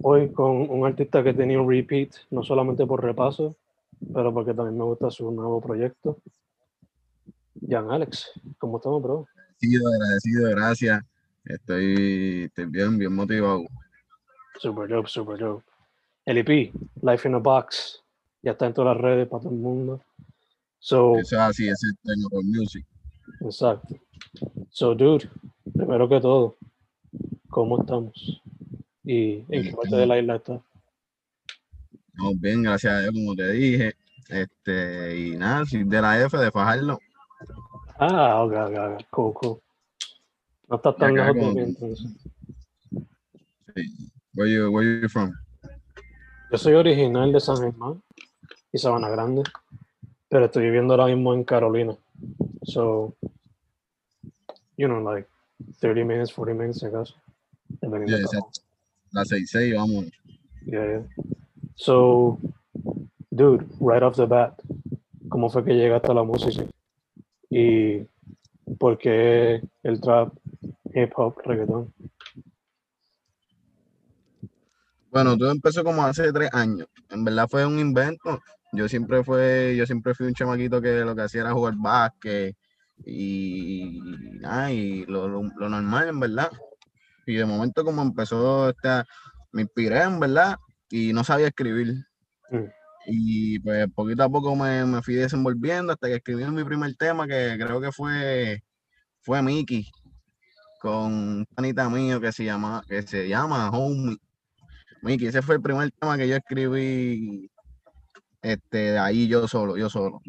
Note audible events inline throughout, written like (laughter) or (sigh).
Hoy con un artista que tenía un repeat, no solamente por repaso, pero porque también me gusta su nuevo proyecto. Jan Alex, ¿cómo estamos, bro? Agradecido, agradecido, gracias. Estoy, estoy bien, bien motivado. Super dope, super dope. LP, Life in a Box, ya está en todas las redes para todo el mundo. So, Eso es así, ese es el music. Exacto. So, dude, primero que todo, ¿cómo estamos? ¿Y en qué parte de la isla está? Estamos bien, gracias a Dios, como te dije. Este, y nada, soy de la F de Fajardo. Ah, ok, ok, ok, cool, cool. No está tan lejos de mí, entonces. Sí. Where you, where you from? Yo soy original de San Germán y Sabana Grande, pero estoy viviendo ahora mismo en Carolina. So, you know, like 30 minutes, 40 minutes, si acaso. Yeah, exacto. La 66, vamos. Yeah, yeah. So, dude, right off the bat, ¿cómo fue que llegaste a la música? ¿Y por qué el trap, hip hop, reggaetón? Bueno, todo empezó como hace tres años. En verdad fue un invento. Yo siempre fue, yo siempre fui un chamaquito que lo que hacía era jugar básquet y, y lo, lo- lo normal, en verdad. Y de momento como empezó esta, me inspiré, en verdad, y no sabía escribir. Mm. Y pues poquito a poco me, me fui desenvolviendo hasta que escribí mi primer tema, que creo que fue, fue Mickey, con un panita mío que se llama, que se llama Homie. Mickey, ese fue el primer tema que yo escribí este, de ahí yo solo, yo solo.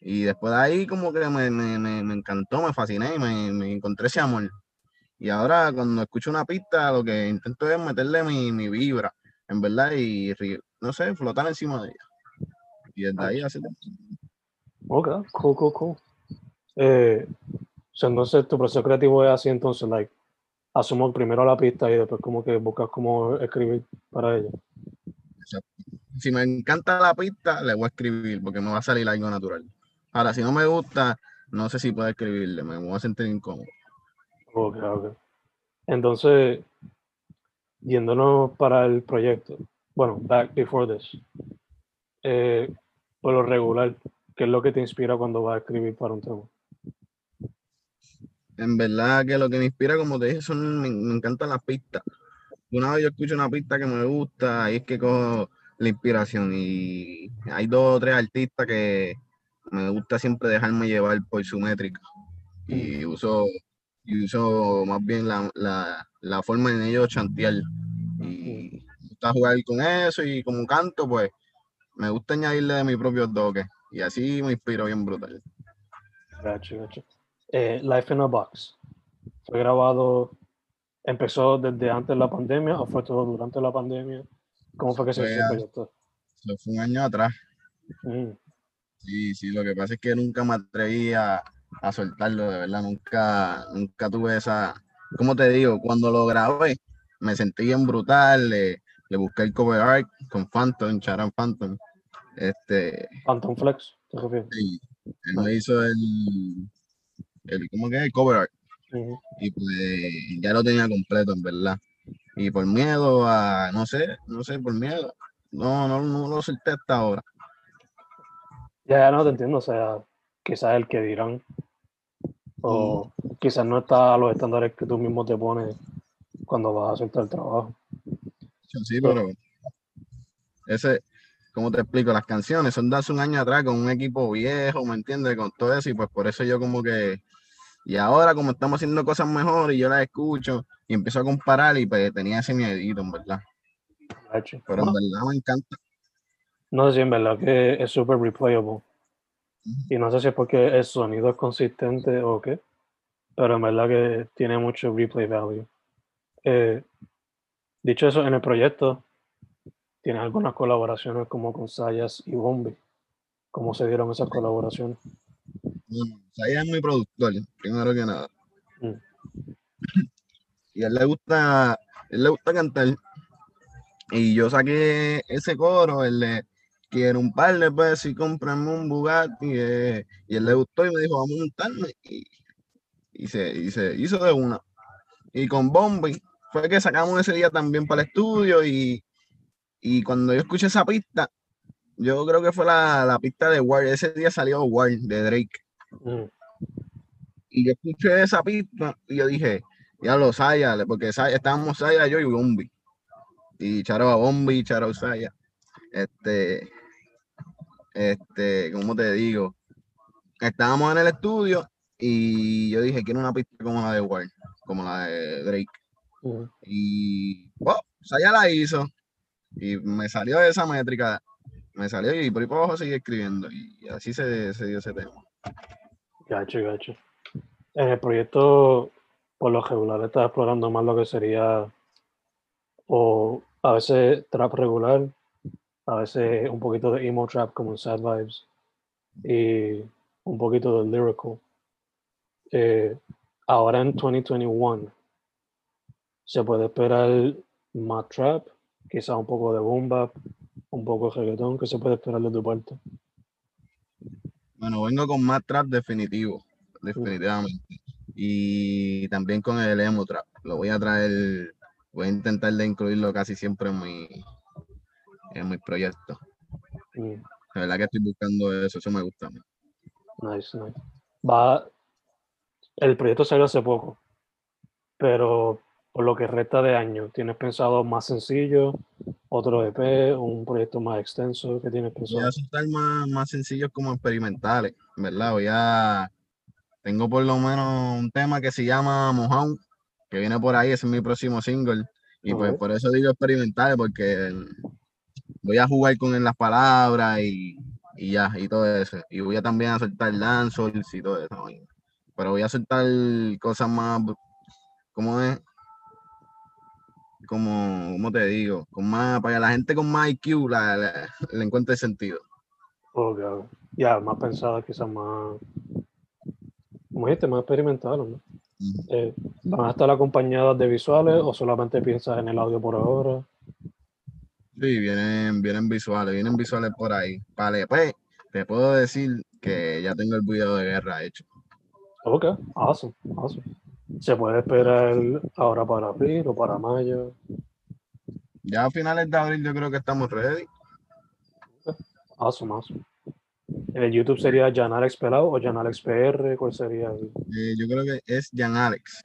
Y después de ahí como que me, me, me, me encantó, me fasciné y me, me encontré ese amor. Y ahora cuando escucho una pista lo que intento es meterle mi, mi vibra, en verdad, y no sé, flotar encima de ella. Y desde ahí hace tiempo. Ok, cool, cool, cool. Eh, entonces tu proceso creativo es así, entonces, like, asumo primero la pista y después como que buscas cómo escribir para ella. Si me encanta la pista, le voy a escribir porque me va a salir algo natural. Ahora, si no me gusta, no sé si puedo escribirle, me voy a sentir incómodo. Ok, ok. Entonces, yéndonos para el proyecto, bueno, back before this, eh, por lo regular, ¿qué es lo que te inspira cuando vas a escribir para un tema? En verdad que lo que me inspira, como te dije, son, me, me encantan las pistas. Una vez yo escucho una pista que me gusta, ahí es que cojo la inspiración. Y hay dos o tres artistas que me gusta siempre dejarme llevar por su métrica. Y uso, y uso más bien la, la, la forma en ellos chantear. Y me gusta jugar con eso y como canto, pues me gusta añadirle de mi propio toque. Y así me inspiro bien brutal. Gotcha, gotcha. Eh, Life in a Box. ¿Fue grabado, empezó desde antes de la pandemia o fue todo durante la pandemia? ¿Cómo fue que se hizo el proyecto? Fue un año atrás. Mm, Sí, sí, lo que pasa es que nunca me atreví a, a soltarlo, de verdad, nunca, nunca tuve esa, como te digo, cuando lo grabé, me sentí bien brutal, eh, le busqué el cover art con Phantom, Charan Phantom. Este, Phantom Flex, te refieres. él me hizo el, el, ¿cómo que es? El cover art. Y pues ya lo tenía completo, en verdad. Y por miedo a, no sé, no sé, por miedo. No, no, no lo solté hasta ahora. Ya, ya no te entiendo, o sea, quizás el que dirán, o quizás no está a los estándares que tú mismo te pones cuando vas a soltar el trabajo. Sí, pero ese, ¿cómo te explico? Las canciones son de hace un año atrás con un equipo viejo, ¿me entiendes? Con todo eso, y pues por eso yo como que, y ahora como estamos haciendo cosas mejores y yo las escucho y empiezo a comparar y pues tenía ese miedito, en verdad. Pero en verdad me encanta. no sé si en verdad que es súper replayable. Y no sé si es porque el sonido es consistente o qué, pero en verdad que tiene mucho replay value. Eh, dicho eso, en el proyecto tiene algunas colaboraciones como con Sayas y Bombi. ¿Cómo se dieron esas colaboraciones? Bueno, ella es mi productor, primero que nada. Mm. (clears throat) Y a él le gusta, a él le gusta cantar. Y yo saqué ese coro, el de quiero un par de pesos y cómprame un Bugatti. eh, y él le gustó y me dijo, vamos a montarme. Y, y se, y se hizo de una. Y con Bombi fue que sacamos ese día también para el estudio. Y, y cuando yo escuché esa pista, yo creo que fue la, la pista de War. Ese día salió War de Drake. Mm, Y yo escuché esa pista y yo dije, ya lo Saya, porque Saya- estábamos Saya, yo y Bombi. Y Charo a Bombi, Charo a Saya. Este, este, ¿cómo te digo? Estábamos en el estudio y yo dije, quiero una pista como la de War, como la de Drake. mm. Y wow, Saya la hizo y me salió esa métrica. Me salió y por ahí por abajo seguí escribiendo. Y así se, se dio ese tema. Gacho, gacho. En el proyecto, por lo regular, estás explorando más lo que sería, o a veces trap regular, a veces un poquito de emo trap como en Sad Vibes, y un poquito de lyrical. Eh, ahora en 2021, se puede esperar más trap, quizás un poco de boom bap, un poco de reggaetón, que se puede esperar de tu parte. Bueno, vengo con más trap definitivo, definitivamente. Y también con el emo trap. Lo voy a traer, voy a intentar de incluirlo casi siempre en mi, en mis proyectos. Mm. La verdad que estoy buscando eso, eso me gusta. a mí. Nice, nice. Va, el proyecto salió hace poco, pero por lo que resta de año, ¿tienes pensado más sencillo, otro EP, un proyecto más extenso que tienes Voy pensado? a soltar más, más sencillos como experimentales, ¿verdad? Voy a, tengo por lo menos un tema que se llama Mojón, que viene por ahí, ese es mi próximo single. Y pues por eso digo experimentales, porque voy a jugar con las palabras y, y ya, y todo eso. Y voy a también a soltar dancehalls y todo eso. Pero voy a soltar cosas más, ¿cómo es? Como, ¿cómo te digo? Con más, para que la gente con más IQ la, la- le encuentre sentido. Ya, más pensado, quizás más, como dijiste, más experimental, ¿no? Eh, ¿Van a estar acompañadas de visuales o solamente piensas en el audio por ahora? Sí, vienen, vienen visuales, vienen visuales por ahí. Vale, pues te puedo decir que ya tengo el video de guerra hecho. Ok, awesome, awesome. ¿Se puede esperar ahora para abril o para mayo? Ya a finales de abril yo creo que estamos ready. Awesome, awesome. ¿El YouTube sería Jan Alex Pelado o Jan Alex PR? ¿Cuál sería? el- Eh, yo creo que es Jan Alex.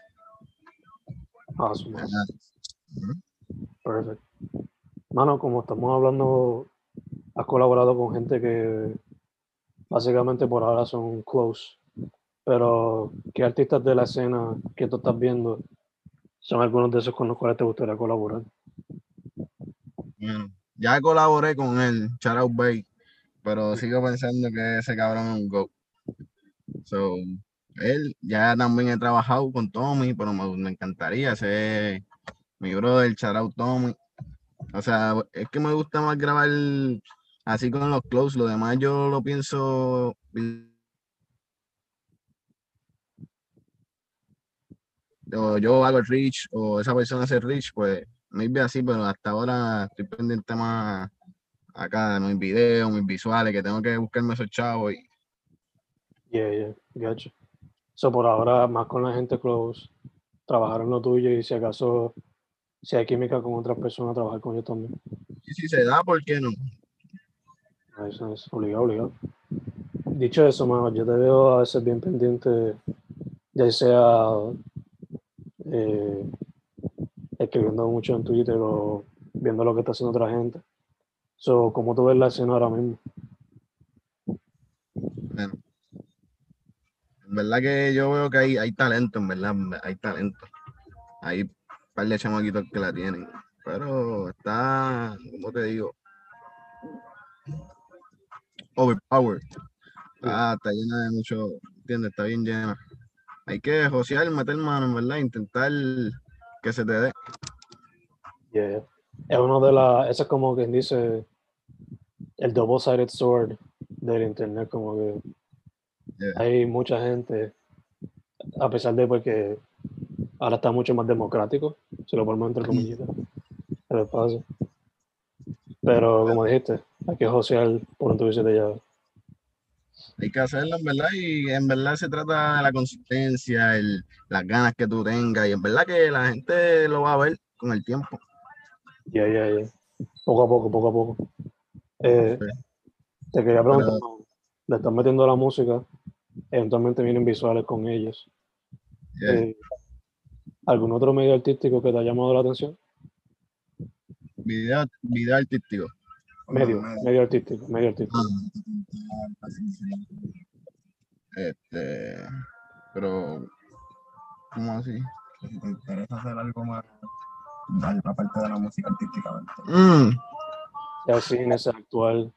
Awesome, Jan awesome. Alex. Ujú. Perfect. Mano, como estamos hablando, has colaborado con gente que básicamente por ahora son close. Pero, ¿qué artistas de la escena que tú estás viendo son algunos de esos con los cuales te gustaría colaborar? Bueno, ya colaboré con él, Shout Out Bay, pero sigo pensando que ese cabrón es un go. So, él ya también he trabajado con Tommy, pero me, me encantaría ese mi brother, Shout Out Tommy. O sea, es que me gusta más grabar así con los close, lo demás yo lo pienso. O yo hago el reach, o esa persona hace el reach, pues maybe así, pero hasta ahora estoy pendiente más acá de mis videos, mis visuales, que tengo que buscarme esos chavos y Yeah, yeah, gotcha. So, por ahora, más con la gente close, trabajar en lo tuyo y si acaso, si hay química con otras personas, trabajar con ellos también. y si se da, ¿por qué no? Eso es obligado, obligado. Dicho eso, mano, yo te veo a veces bien pendiente, ya sea eh, escribiendo mucho en Twitter o viendo lo que está haciendo otra gente. So, ¿Cómo tú ves la escena ahora mismo? Bueno, en verdad que yo veo que hay, hay talento, en verdad, hay talento. Hay par de chamaquitos que la tienen, pero está, ¿cómo te digo? Overpowered. Ah, está llena de mucho, ¿entiendes? Está bien llena. Hay que josear, meter mano, verdad, intentar que se te dé. Yeah. Es uno de las, eso es como quien dice el double-sided sword del internet, como que Yeah. hay mucha gente, a pesar de porque ahora está mucho más democrático, si lo ponemos entre comillas, el espacio. Pero como dijiste, hay que josear por un tubicio de llave. Hay que hacerlo, en verdad, y en verdad se trata de la consistencia, el, las ganas que tú tengas, y en verdad que la gente lo va a ver con el tiempo. Ya, ya, ya. Poco a poco, poco a poco. Eh, Sí. te quería preguntar, le estás metiendo la música, eventualmente vienen visuales con ellos. Yeah. Eh, ¿Algún otro medio artístico que te ha llamado la atención? Video, video artístico. Medio, medio artístico, medio artístico. Este, pero, ¿cómo así? Si te interesa hacer algo más, dar la parte de la música artística. ¿verdad? Mm, cine, sea actual.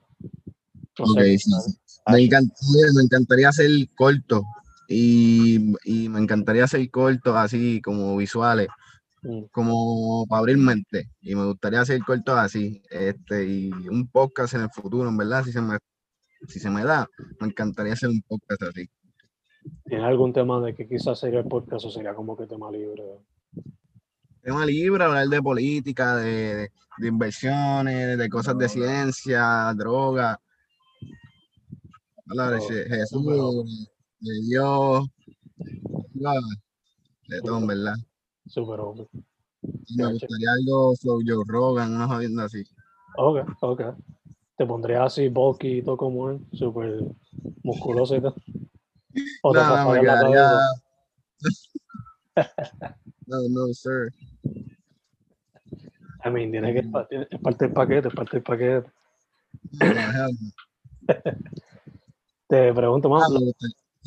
No ok, sé, sí, sí. Me, encantaría, me encantaría hacer corto y, y me encantaría hacer cortos así como visuales, mm, como para abrir mente. Y me gustaría hacer cortos así, este, y un podcast en el futuro, en verdad, si se me, si se me da, me encantaría hacer un podcast así. ¿Tienes algún tema de que quizás sería el podcast o sería como que tema libre? Tema libre, hablar de política, de, de- de inversiones, de cosas de ciencia, droga. Hablar de Je- Jesús, Dios, ah, de todo, en verdad. Súper obvio. Y me gustaría algo sobre Joe Rogan, una jodienda así. Ok, ok. Te pondría así bulky y todo como él, súper musculoso y tal. (laughs) O te No, no, me quedaría. (laughs) No, no, sir. I mean, tiene que, es parte del paquete, es parte del paquete. No, hell no. (laughs) Te pregunto más, Ah,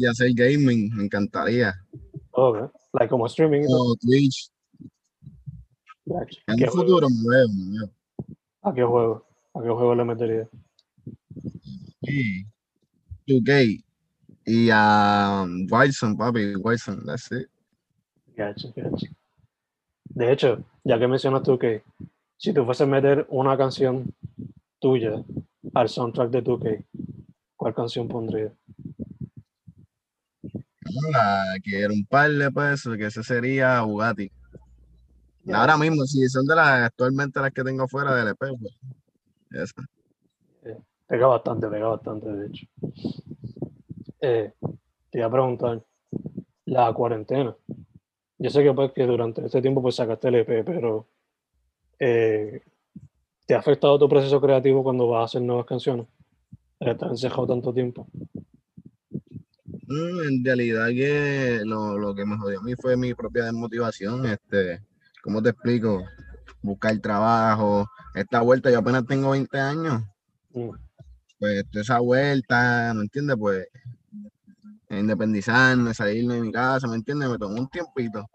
Y hacer gaming, me encantaría. ok, like como streaming. O Twitch. Gotcha. En ¿Qué un juego? futuro me veo, me veo. ¿A qué juego? ¿A qué juego le metería? Sí. 2K. Y a um, Wilson, papi, Wilson, that's it. Gotcha, gotcha. De hecho, ya que mencionas tú que si tú fueses a meter una canción tuya al soundtrack de 2K, ¿cuál canción pondrías? La quiero un par de pesos, que ese sería Bugatti. Ahora mismo, si son de las actualmente las que tengo fuera del EP, pues. Esa. Pega bastante, pega bastante, de hecho. Eh, te iba a preguntar, la cuarentena. Yo sé que, pues, que durante este tiempo pues, sacaste el EP, pero eh, ¿te ha afectado tu proceso creativo cuando vas a hacer nuevas canciones? El estar encejado tanto tiempo. Mm, En realidad que lo, lo que me jodió a mí fue mi propia desmotivación. Este, ¿cómo te explico? Buscar trabajo. Esta vuelta, yo apenas tengo 20 años. Pues esa vuelta, ¿me entiendes? Pues independizarme, salirme de mi casa, ¿me entiendes? Me tomó un tiempito.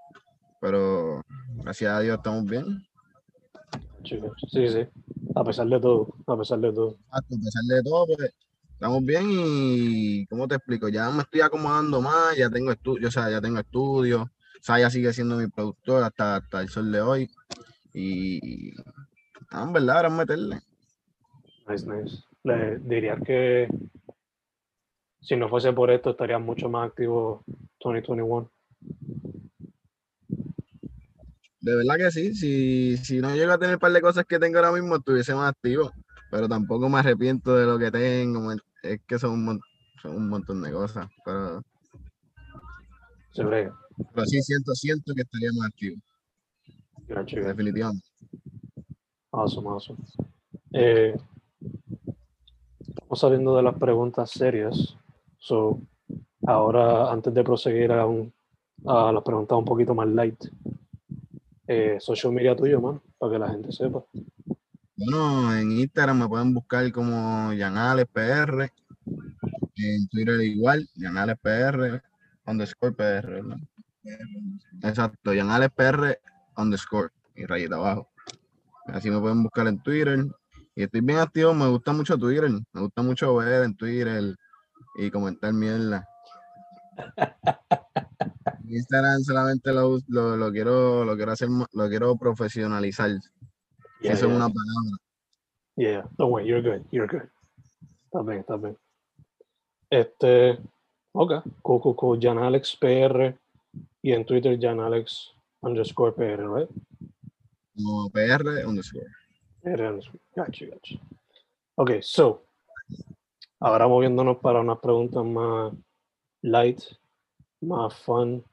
Pero gracias a Dios estamos bien. Sí, sí. A pesar de todo, a pesar de todo. A pesar de todo, pues estamos bien y, ¿cómo te explico? Ya me estoy acomodando más, ya tengo estudio, o sea, ya tengo estudios. Saya sigue siendo mi productor hasta, hasta el sol de hoy. Y, ah, en verdad, ahora es meterle. Nice, nice. Le dirías que si no fuese por esto estarías mucho más activo 2021. De verdad que sí. Si, si no llego a tener un par de cosas que tengo ahora mismo, estuviese más activo. Pero tampoco me arrepiento de lo que tengo. me- Es que son un, mon- son un montón de cosas. Pero, Se brega. pero sí siento, siento que estaría más activo. Gacho, gacho. Definitivamente. Awesome, awesome. Eh, estamos saliendo de las preguntas serias. So, ahora, antes de proseguir a, un- a las preguntas un poquito más light, eh, social media tuyo, man, para que la gente sepa. Bueno, en Instagram me pueden buscar como Yanales PR. En Twitter igual, Yanales PR, underscore PR, ¿verdad? Exacto, Yanales PR, underscore, y rayita abajo. Así me pueden buscar en Twitter. Y estoy bien activo, me gusta mucho Twitter. Me gusta mucho ver en Twitter y comentar mierda. (laughs) Instagram solamente lo, lo, lo quiero, lo quiero hacer, lo quiero profesionalizar. Yeah, Eso es yeah. una palabra. Yeah. Don't worry, you're good, you're good. Está bien, está bien. Este, ok, cool, cool, cool. Jan Alex PR y en Twitter Jan Alex underscore PR, right? Como PR underscore. PR underscore. Gotcha, gotcha. Ok, so, ahora moviéndonos para unas preguntas más light, más fun,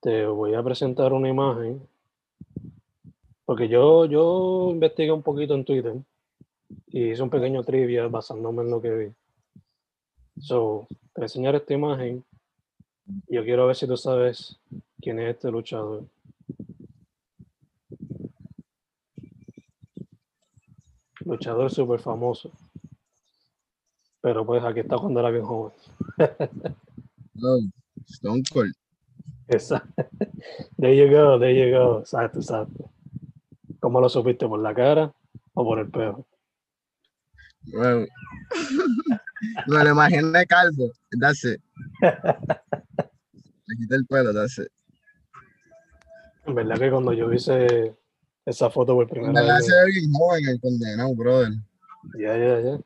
te voy a presentar una imagen. Porque yo, yo investigué un poquito en Twitter y hice un pequeño trivia basándome en lo que vi. So, te voy a enseñar esta imagen. y Yo quiero ver si tú sabes quién es este luchador. Luchador súper famoso. Pero pues aquí está cuando era bien joven. (laughs) Oh, Stone Cold. Exacto. (laughs) There you go, there you go. Exacto, exacto. ¿Cómo lo supiste? ¿Por la cara o por el pelo? Wow. Me lo imaginé calvo. That's it. Le quité el pelo, that's it. En verdad que cuando yo hice esa foto por En primera verdad vez. se ve bien joven el condenado, brother. Ya, ya, ya.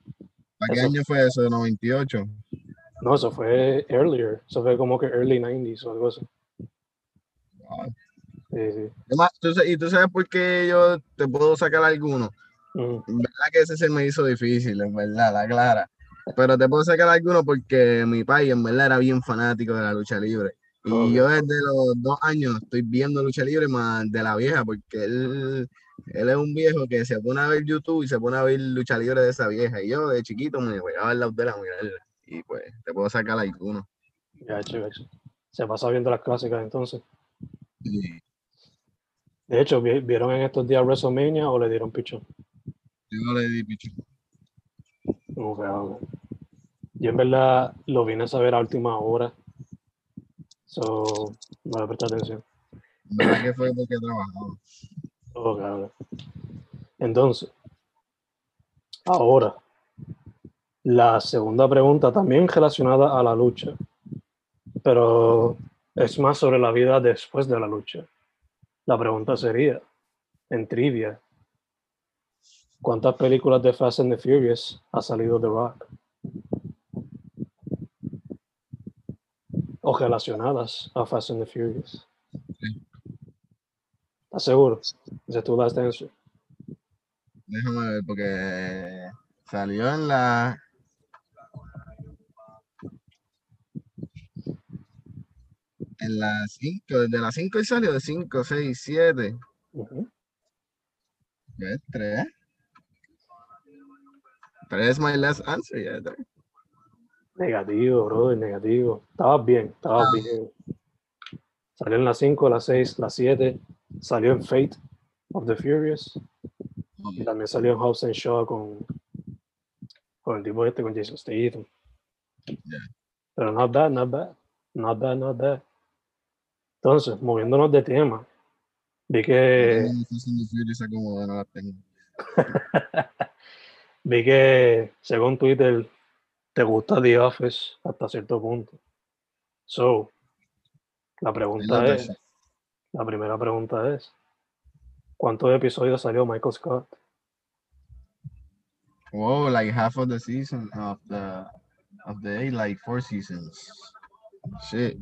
¿Para qué año fue eso? ¿98? No, eso fue earlier. Eso fue como que early 90s o algo así. Wow. Sí, sí. Además, ¿tú ¿Y tú sabes por qué yo te puedo sacar alguno? Mm, En verdad que ese se me hizo difícil, en verdad, la clara. Pero te puedo sacar alguno porque mi país en verdad era bien fanático de la lucha libre. Y yo desde los dos años estoy viendo lucha libre más de la vieja, porque él, él es un viejo que se pone a ver YouTube y se pone a ver lucha libre de esa vieja. Y yo de chiquito me al lado de la mirarla. Y pues te puedo sacar alguno. gacho, gacho. Se pasa viendo las clásicas entonces. Y De hecho, vi- ¿vieron en estos días WrestleMania o le dieron pichón? yo le di picho. Ok, ok. Yo en verdad lo vine a saber a última hora. So, no le presté atención. En verdad que fue porque trabajaba. Ok, ok. Entonces, ahora, la segunda pregunta también relacionada a la lucha, pero es más sobre la vida después de la lucha. La pregunta sería, en trivia, ¿cuántas películas de Fast and the Furious ha salido The Rock? O relacionadas a Fast and the Furious. ¿Estás seguro? Last answer. Déjame ver, porque salió en la. En la 5, desde la 5 y salió de 5, 6, 7. Ujú. ¿Ves? 3. 3 es my last answer, ya. tres. Negativo, brother, negativo. Estabas bien, estabas Ah. bien. Salió en la 5, la 6, la 7. Salió en Fate of the Furious. Y también salió en House and Shaw con, con el tipo este, con Jason Statham. Pero not bad, not bad. Not bad, not bad. Entonces, moviéndonos de tema, vi que, (laughs) vi que, según Twitter, te gusta The Office hasta cierto punto. So, la pregunta es, shit. La primera pregunta es, ¿cuántos episodios salió Michael Scott? Whoa, like half of the season of the of the eight, like four seasons. Shit.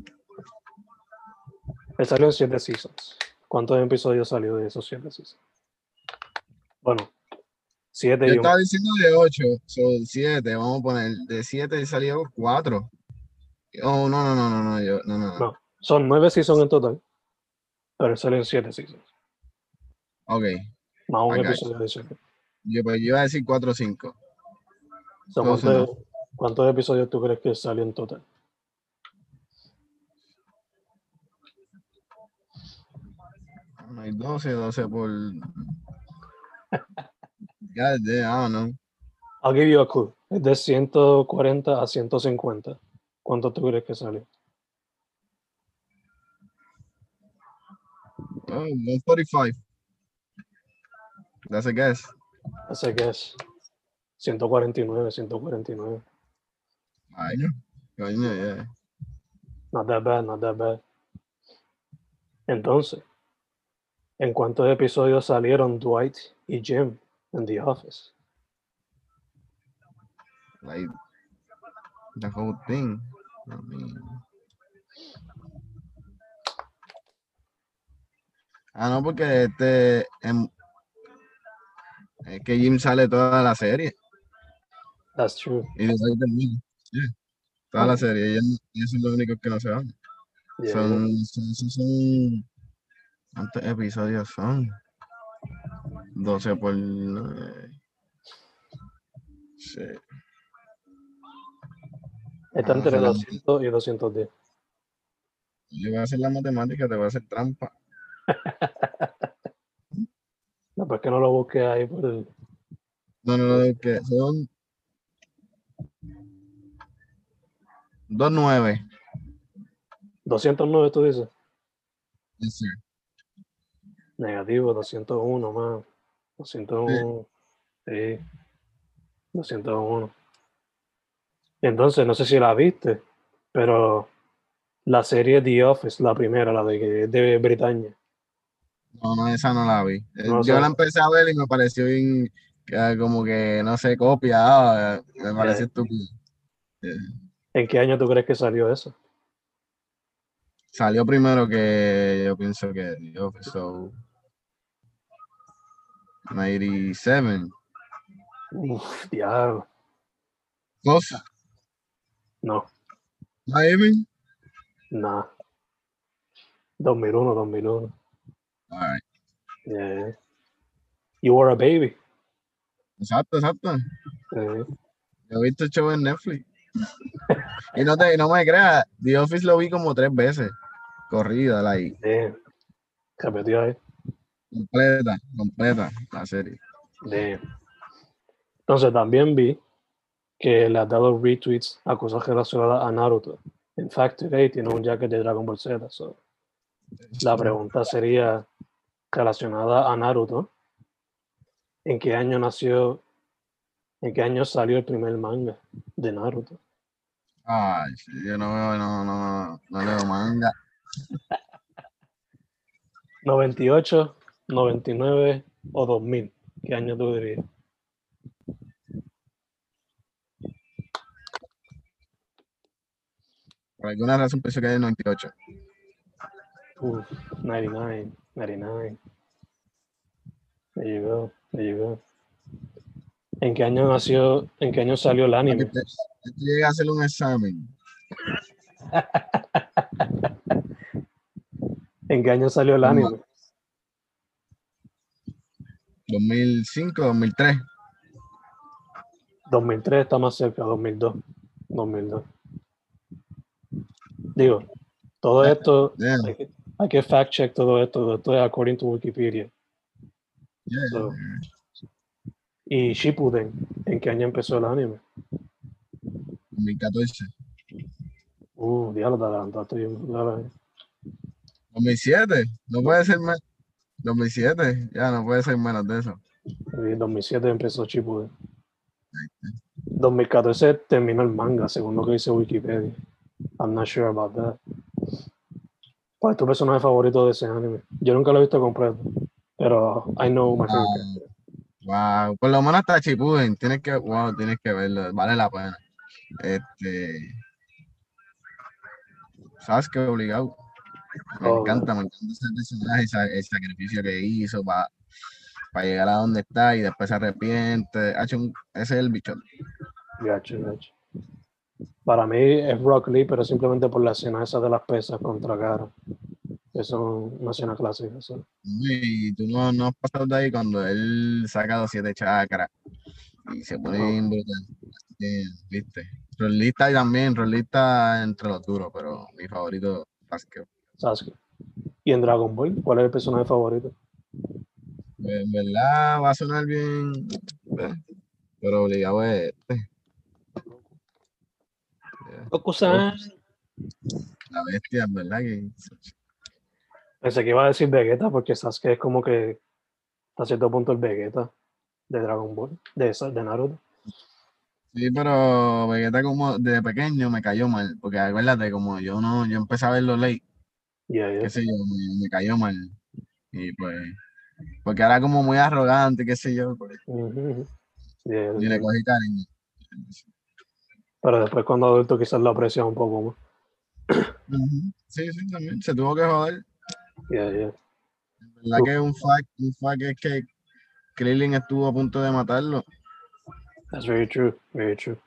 Él salió en siete seasons. ¿Cuántos episodios salió de esos siete seasons? Bueno, siete Yo y un. estaba diciendo de 8, son 7, vamos a poner, de 7 salió 4. Oh, no, no, no, no, no, yo, no, no. No. Son nueve seasons en total, pero salen siete seasons. Ok, Más un episodio adicional. yo, pues, yo iba a decir 4 o 5. So, Close ¿cuántos, cuántos episodios tú crees que salió en total? Hay 12, 12 por. God damn, I don't know. I'll give you a clue. Es de 140 a 150. ¿Cuánto tú crees que salió? Oh, 145. That's a guess. Así que es 149, 149. Coño, coño, yeah. Not that bad, not that bad. Entonces, ¿en cuántos episodios salieron Dwight y Jim en The Office? Like, the whole thing. I mean. Ah, no, porque este. em, es que Jim sale toda la serie. That's true. Y después termina. Yeah, Toda la serie. Y ellos- ellos son los únicos que no se van. Yeah, Son, son, son, son- ¿Cuántos episodios son? 12 por. nueve. Sí. Está entre son- 200 y 210. Yo voy a hacer la matemática, te voy a hacer trampa. (laughs) No, pues que no lo busque ahí por el... No, no, no, es que son. 2-9. 209, tú dices. Yes, sir. Negativo, 201 más. 201. Sí. 201. Entonces, no sé si la viste, pero la serie The Office, la primera, la de, de Bretaña. No, no, esa no la vi. Eh, No, Yo sea- la empecé a ver y me pareció bien, que como que, no sé, copia. ah, me pareció estúpido. ¿En qué año tú crees que salió eso? Salió primero que yo pienso que The Office, so 97. Uf, diablo. Close, No, maybe. nah. 2001, 2001. All right. Yeah. You were a baby. Exacto, exacto. Eh, Yo he visto el show en Netflix. y no, te, no me creas, The Office lo vi como tres veces. Corrida, like. Repetió ahí. Completa, completa la serie. Damn. Entonces también vi que le has dado retweets a cosas relacionadas a Naruto. En fact, today tiene un jacket de Dragon Ball Z. so, La pregunta sería relacionada a Naruto. ¿En qué año nació? ¿En qué año salió el primer manga de Naruto? Ay, yo no veo, no, no, no leo manga. (laughs) 98, 99 o 2000. ¿Qué año tú dirías? Por alguna razón pensé que era el 98. Uf, 99, 99. There you go, there you go. ¿En qué año nació, en qué año salió el anime? Te, te llegué a hacer un examen. (laughs) ¿En qué año salió el anime? 2005, 2003. 2003 está más cerca, 2002. 2002. Digo, todo Yeah, esto, Yeah, hay que, hay que fact check todo esto, todo esto es according to Wikipedia. yeah. So, y Shippuden, ¿en qué año empezó el anime? 2014. Uh, diablo, te adelantaste bien brutal ahí. 2007. No puede ser más. 2007. Ya no puede ser menos de eso. Y 2007 empezó Shippuden. 2014 terminó el manga, según lo que dice Wikipedia. I'm not sure about that. ¿Cuál es tu personaje favorito de ese anime? Yo nunca lo he visto completo, pero I know my favorite. Wow, por lo menos hasta Chipuden, tienes que, wow, tienes que verlo, vale la pena. Este, Sasuke obligado. Me Oh, encanta, me encanta ese personaje, el sacrificio que hizo para llegar a donde está y después se arrepiente. Ese es el bicho. Gacho, gacho. Para mí es Rock Lee, pero simplemente por la escena esa de las pesas contra cara. Eso es una escena clásica. eso. Y tú no, no has pasado de ahí cuando él saca los siete chakras y se pone No. brutal. ¿Viste? Rolista también, rolista entre los duros, pero mi favorito Sasuke. Sasuke. Y en Dragon Ball, ¿cuál es el personaje favorito? En verdad va a sonar bien, eh, pero obligado es este, Goku-san. la bestia, en verdad que Pensé que iba a decir Vegeta porque Sasuke es como que hasta cierto punto el Vegeta de Dragon Ball, de, esa- de Naruto. Sí, pero Vegeta como de pequeño me cayó mal, porque acuérdate, como yo no, yo empecé a verlo late, Yeah, yeah. qué sé yo, me, me cayó mal. Y pues, porque era como muy arrogante, qué sé yo, pues. Yeah, y le cogí cariño. Pero después cuando adulto quizás lo aprecia un poco más. Ujú. Sí, sí, también, se tuvo que joder. Yeah, yeah. La verdad que un fact, un fact es que Krillin estuvo a punto de matarlo That's very true, very true.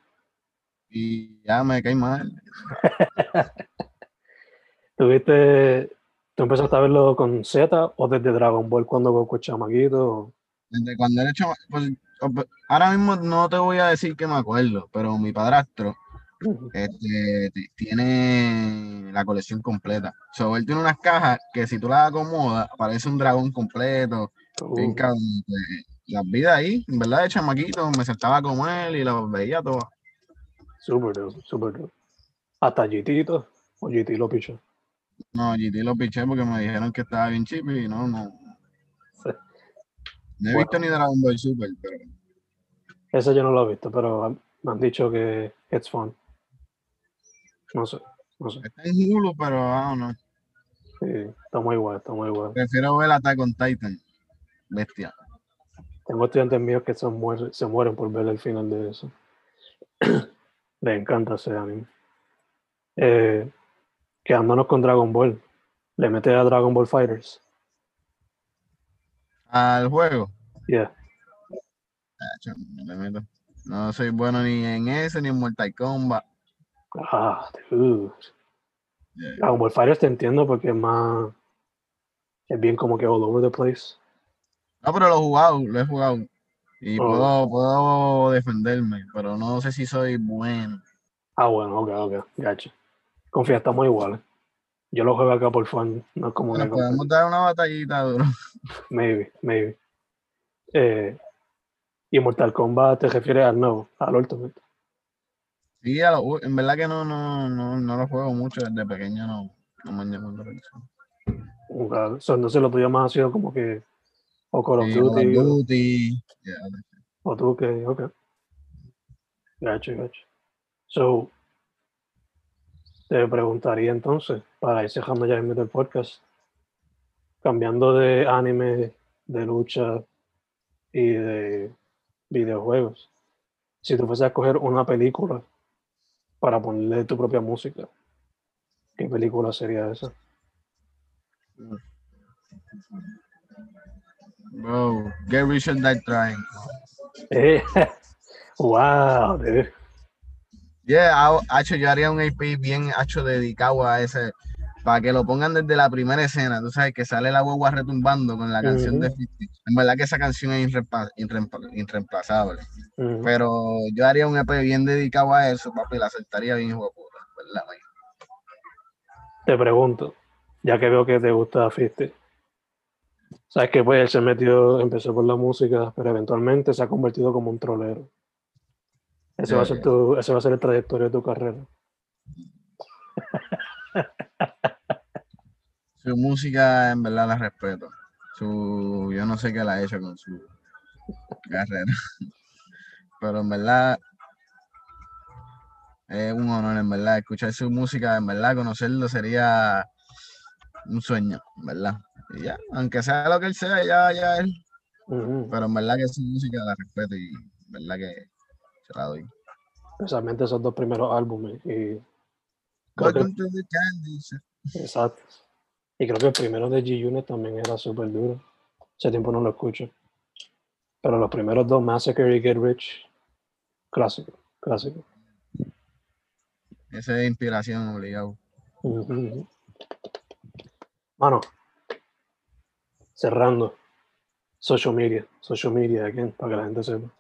y ya me cae mal. (laughs) ¿Tuviste, tú empezaste a verlo con Z o desde Dragon Ball cuando Goku es chamaquito? Desde cuando era chama- pues, ahora mismo no te voy a decir que me acuerdo, pero mi padrastro este, tiene la colección completa. So, él tiene unas cajas que si tú las acomodas, parece un dragón completo. Bien Uh, cabrón, pues, las vi de ahí, en verdad, de chamaquito, me sentaba con él y las veía todas. super dope. Hasta GT y todo, o GT lo pichó. No, GT lo piché porque me dijeron que estaba bien cheap y no, no. Sí. No he Bueno. visto ni Dragon Ball Super, pero Ese yo no lo he visto, pero me han dicho que it's fun. No sé, no sé. está en Hulu, pero ah, no. Sí, está muy guay, está muy guay. Prefiero ver Attack on Titan. Bestia. Tengo estudiantes míos que se mueren, se mueren por ver el final de eso. (clears throat) Les encanta ese anime. Eh, quedándonos con Dragon Ball. Le mete a Dragon Ball Fighters. Al juego. Yeah. ah, no le meto. No soy bueno ni en ese ni en Mortal Kombat. Ah, dude. Yeah. Dragon Ball Fighters te entiendo porque es más. Es bien como que all over the place. No, pero lo he jugado, lo he jugado. Y Oh. puedo, puedo defenderme, pero no sé si soy bueno. Ah, bueno, ok, ok, gacho. Confía, estamos iguales. Yo lo juego acá por fan, no es como Nos podemos dar una batallita duro. (laughs) Maybe, maybe. Eh, y Mortal Kombat te refieres al nuevo, al Ultimate. Sí, a lo- en verdad que no, no, no, no lo juego mucho desde pequeño, no, no me han llamado la entonces lo tuyo más ha sido como que o Call of Sí, Call of Duty o- Duty, yeah, o tú que, ok. Gacho, gacho. So, te preguntaría entonces, para ir cerrando ya el podcast, cambiando de anime, de lucha y de videojuegos, si tú fueses a escoger una película para ponerle tu propia música, ¿qué película sería esa? Bro, get rich or die trying. Eh, (laughs) wow, dude. Yeah, ha- hacho, yo haría un AP bien hecho dedicado a ese, para que lo pongan desde la primera escena, tú sabes, que sale la guagua retumbando con la canción de Ujú. 50. En verdad que esa canción es irreemplazable. Pero yo haría un EP bien dedicado a eso, papi, la aceptaría bien, hijo ¿verdad? man? te pregunto, ya que veo que te gusta 50, sabes que pues él se metió, empezó por la música, pero eventualmente se ha convertido como un trolero. Ese, va, a ser tu, ese va a ser el trayectoria de tu carrera. Su música, en verdad, la respeto. Su, yo no sé qué la ha hecho con su carrera. (laughs) Pero en verdad, es un honor, en verdad. Escuchar su música, en verdad, conocerlo sería un sueño, en verdad. Y ya, aunque sea lo que él sea, ya, ya él. Ujú. Pero en verdad que su música la respeto y en verdad que la doy. Especialmente esos dos primeros álbumes. Y creo que- exacto. Y creo que el primero de G-Unit también era súper duro. Hace tiempo no lo escucho. Pero los primeros dos, Massacre y Get Rich, clásico, clásico. Esa es inspiración obligado. Mano, cerrando. Social media, social media, again, para que la gente sepa.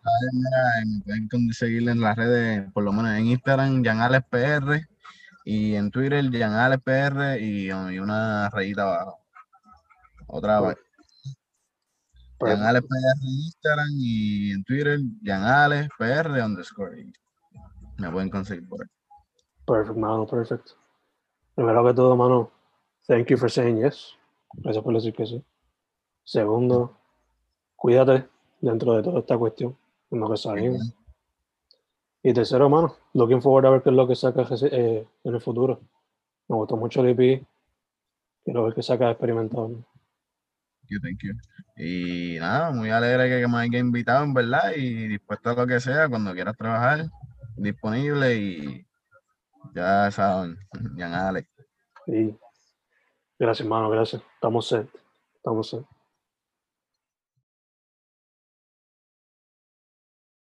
Me pueden conseguir en las redes, por lo menos en Instagram, PR y en Twitter, PR y, y una rayita abajo. Otra vez. Perfect. PR en Instagram y en Twitter, PR underscore. y Me pueden conseguir por ahí. Perfect, mano, perfect. Primero que todo, mano, thank you for saying yes. Gracias por decir que sí. Segundo, cuídate dentro de toda esta cuestión, en lo que salimos. Y tercero, mano, looking forward a ver qué es lo que saca eh, en el futuro. Me gustó mucho el EP. Quiero ver qué saca experimentado. ¿no? Thank you, thank you. Y nada, muy alegre que me haya invitado, en verdad, y dispuesto a lo que sea, cuando quieras trabajar, disponible y ya saben, Jan Alex. Y gracias, mano, gracias. Estamos set. Estamos set.